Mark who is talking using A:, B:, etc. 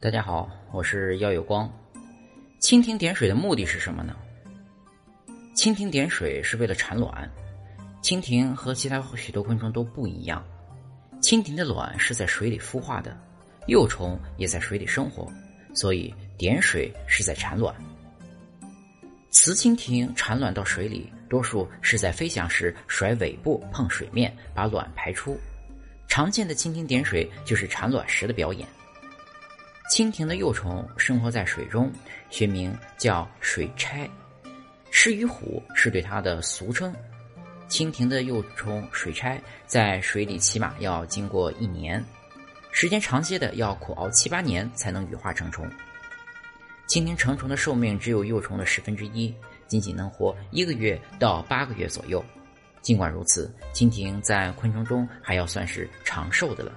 A: 大家好，我是耀有光。蜻蜓点水的目的是什么呢？蜻蜓点水是为了产卵。蜻蜓和其他许多昆虫都不一样，蜻蜓的卵是在水里孵化的，幼虫也在水里生活，所以点水是在产卵。雌蜻蜓产卵到水里，多数是在飞翔时甩尾部碰水面，把卵排出。常见的蜻蜓点水就是产卵时的表演。蜻蜓的幼虫生活在水中，学名叫水钗，狮鱼虎是对它的俗称。蜻蜓的幼虫水钗在水里起码要经过一年，时间长些的要苦熬七八年才能羽化成虫。蜻蜓成虫的寿命只有幼虫的十分之一，仅仅能活一个月到八个月左右。尽管如此，蜻蜓在昆虫中还要算是长寿的了。